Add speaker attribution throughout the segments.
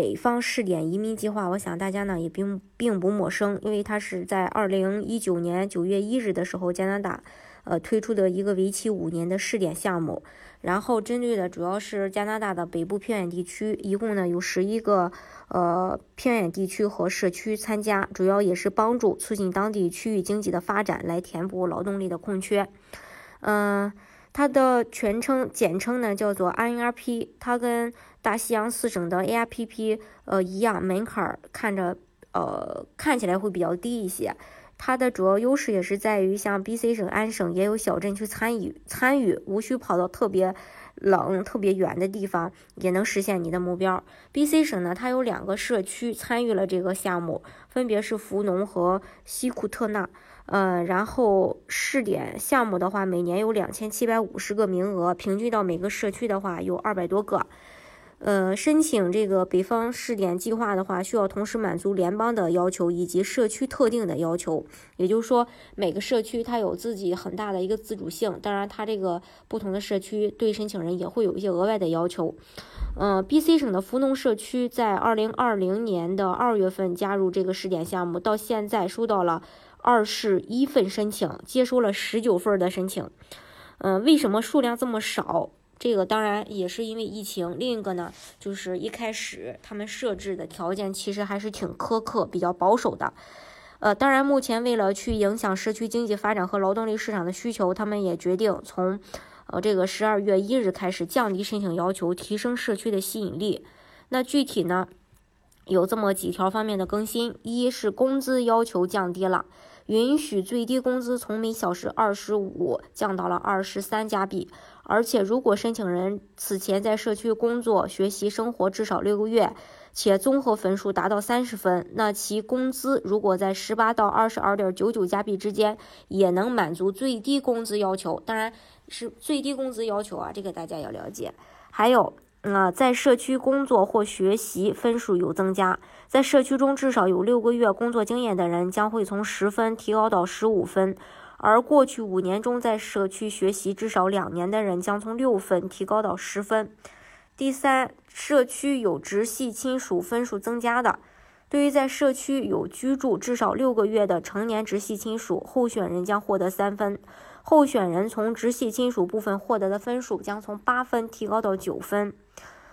Speaker 1: 北方试点移民计划，我想大家呢也并并不陌生，因为它是在二零一九年九月一日的时候，加拿大呃推出的一个为期五年的试点项目。然后针对的主要是加拿大的北部偏远地区，一共呢有十一个呃偏远地区和社区参加，主要也是帮助促进当地区域经济的发展，来填补劳动力的空缺。嗯。它的全称简称呢叫做 INRP，它跟大西洋四省的 ARPP 呃一样，门槛看着呃看起来会比较低一些。它的主要优势也是在于像 BC 省、安省也有小镇去参与参与，无需跑到特别冷、特别远的地方，也能实现你的目标。BC 省呢，它有两个社区参与了这个项目，分别是福农和西库特纳。呃，然后试点项目的话，每年有两千七百五十个名额，平均到每个社区的话有二百多个。呃，申请这个北方试点计划的话，需要同时满足联邦的要求以及社区特定的要求。也就是说，每个社区它有自己很大的一个自主性，当然它这个不同的社区对申请人也会有一些额外的要求。嗯，B.C 省的福农社区在二零二零年的二月份加入这个试点项目，到现在收到了。二十一份申请，接收了十九份的申请。嗯，为什么数量这么少？这个当然也是因为疫情。另一个呢，就是一开始他们设置的条件其实还是挺苛刻、比较保守的。呃，当然目前为了去影响社区经济发展和劳动力市场的需求，他们也决定从呃这个十二月一日开始降低申请要求，提升社区的吸引力。那具体呢，有这么几条方面的更新：一是工资要求降低了。允许最低工资从每小时二十五降到了二十三加币，而且如果申请人此前在社区工作、学习、生活至少六个月，且综合分数达到三十分，那其工资如果在十八到二十二点九九加币之间，也能满足最低工资要求。当然是最低工资要求啊，这个大家要了解。还有。呃，在社区工作或学习分数有增加，在社区中至少有六个月工作经验的人将会从十分提高到十五分，而过去五年中在社区学习至少两年的人将从六分提高到十分。第三，社区有直系亲属分数增加的，对于在社区有居住至少六个月的成年直系亲属，候选人将获得三分。候选人从直系亲属部分获得的分数将从八分提高到九分。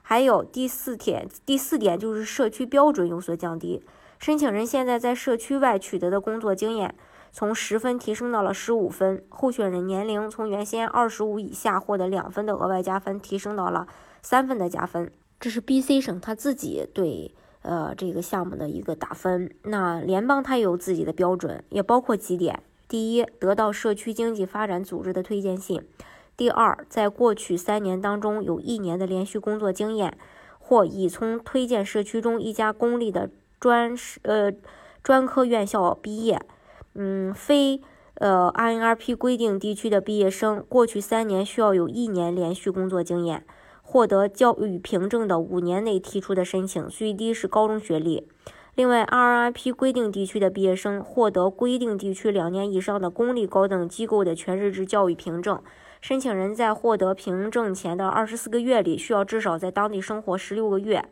Speaker 1: 还有第四点，第四点就是社区标准有所降低。申请人现在在社区外取得的工作经验从十分提升到了十五分。候选人年龄从原先二十五以下获得两分的额外加分，提升到了三分的加分。这是 B.C 省他自己对呃这个项目的一个打分。那联邦它也有自己的标准，也包括几点。第一，得到社区经济发展组织的推荐信；第二，在过去三年当中有一年的连续工作经验，或已从推荐社区中一家公立的专呃专科院校毕业。嗯，非呃 INRP 规定地区的毕业生，过去三年需要有一年连续工作经验，获得教育凭证的五年内提出的申请，最低是高中学历。另外，RIP 规定地区的毕业生获得规定地区两年以上的公立高等机构的全日制教育凭证。申请人在获得凭证前的二十四个月里，需要至少在当地生活十六个月，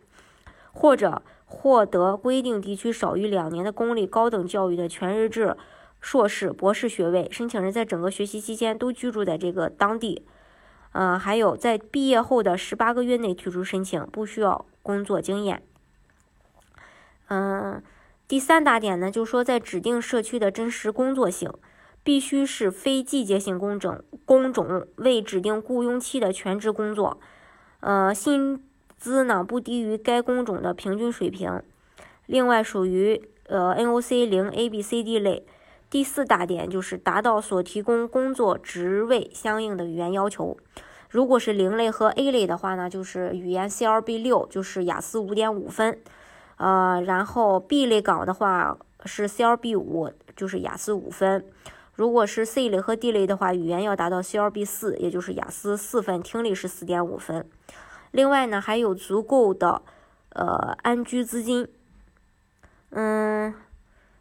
Speaker 1: 或者获得规定地区少于两年的公立高等教育的全日制硕士、博士学位。申请人在整个学习期间都居住在这个当地。嗯，还有在毕业后的十八个月内提出申请，不需要工作经验。嗯，第三大点呢，就是说在指定社区的真实工作性，必须是非季节性工种，工种为指定雇佣期的全职工作，呃，薪资呢不低于该工种的平均水平。另外，属于呃 NOC 零 A B C D 类。第四大点就是达到所提供工作职位相应的语言要求。如果是零类和 A 类的话呢，就是语言 CLB 六，就是雅思五点五分。呃，然后 B 类岗的话，是 CLB 五，就是雅思五分。如果是 C 类和 D 类的话，语言要达到 CLB 四，也就是雅思四分，听力是四点五分。另外呢，还有足够的呃安居资金。嗯，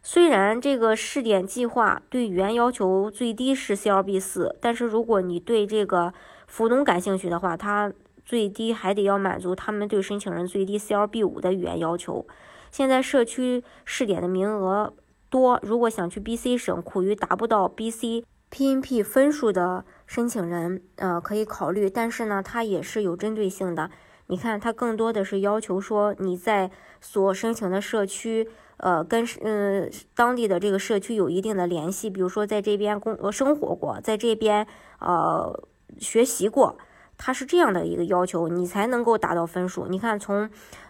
Speaker 1: 虽然这个试点计划对语言要求最低是 CLB 四，但是如果你对这个辅农感兴趣的话，它最低还得要满足他们对申请人最低 CLB 五的语言要求。现在社区试点的名额。多，如果想去 BC 省，苦于达不到 BC PNP 分数的申请人，呃，可以考虑。但是呢，它也是有针对性的。你看，它更多的是要求说你在所申请的社区，呃，跟嗯当地的这个社区有一定的联系，比如说在这边工呃生活过，在这边呃学习过，它是这样的一个要求，你才能够达到分数。你看从。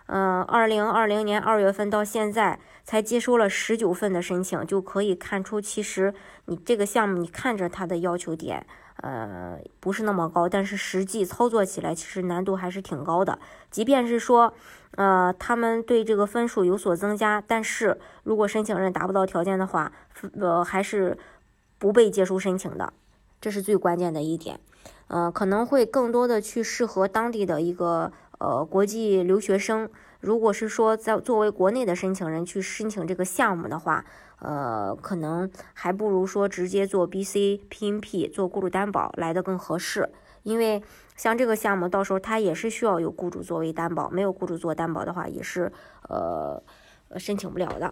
Speaker 1: 嗯，二零二零年二月份到现在才接收了十九份的申请，就可以看出，其实你这个项目，你看着它的要求点，呃，不是那么高，但是实际操作起来，其实难度还是挺高的。即便是说，呃，他们对这个分数有所增加，但是如果申请人达不到条件的话，呃，还是不被接收申请的，这是最关键的一点。呃，可能会更多的去适合当地的一个。呃，国际留学生，如果是说在作为国内的申请人去申请这个项目的话，呃，可能还不如说直接做 BC PNP 做雇主担保来的更合适。因为像这个项目，到时候它也是需要有雇主作为担保，没有雇主做担保的话，也是呃申请不了的。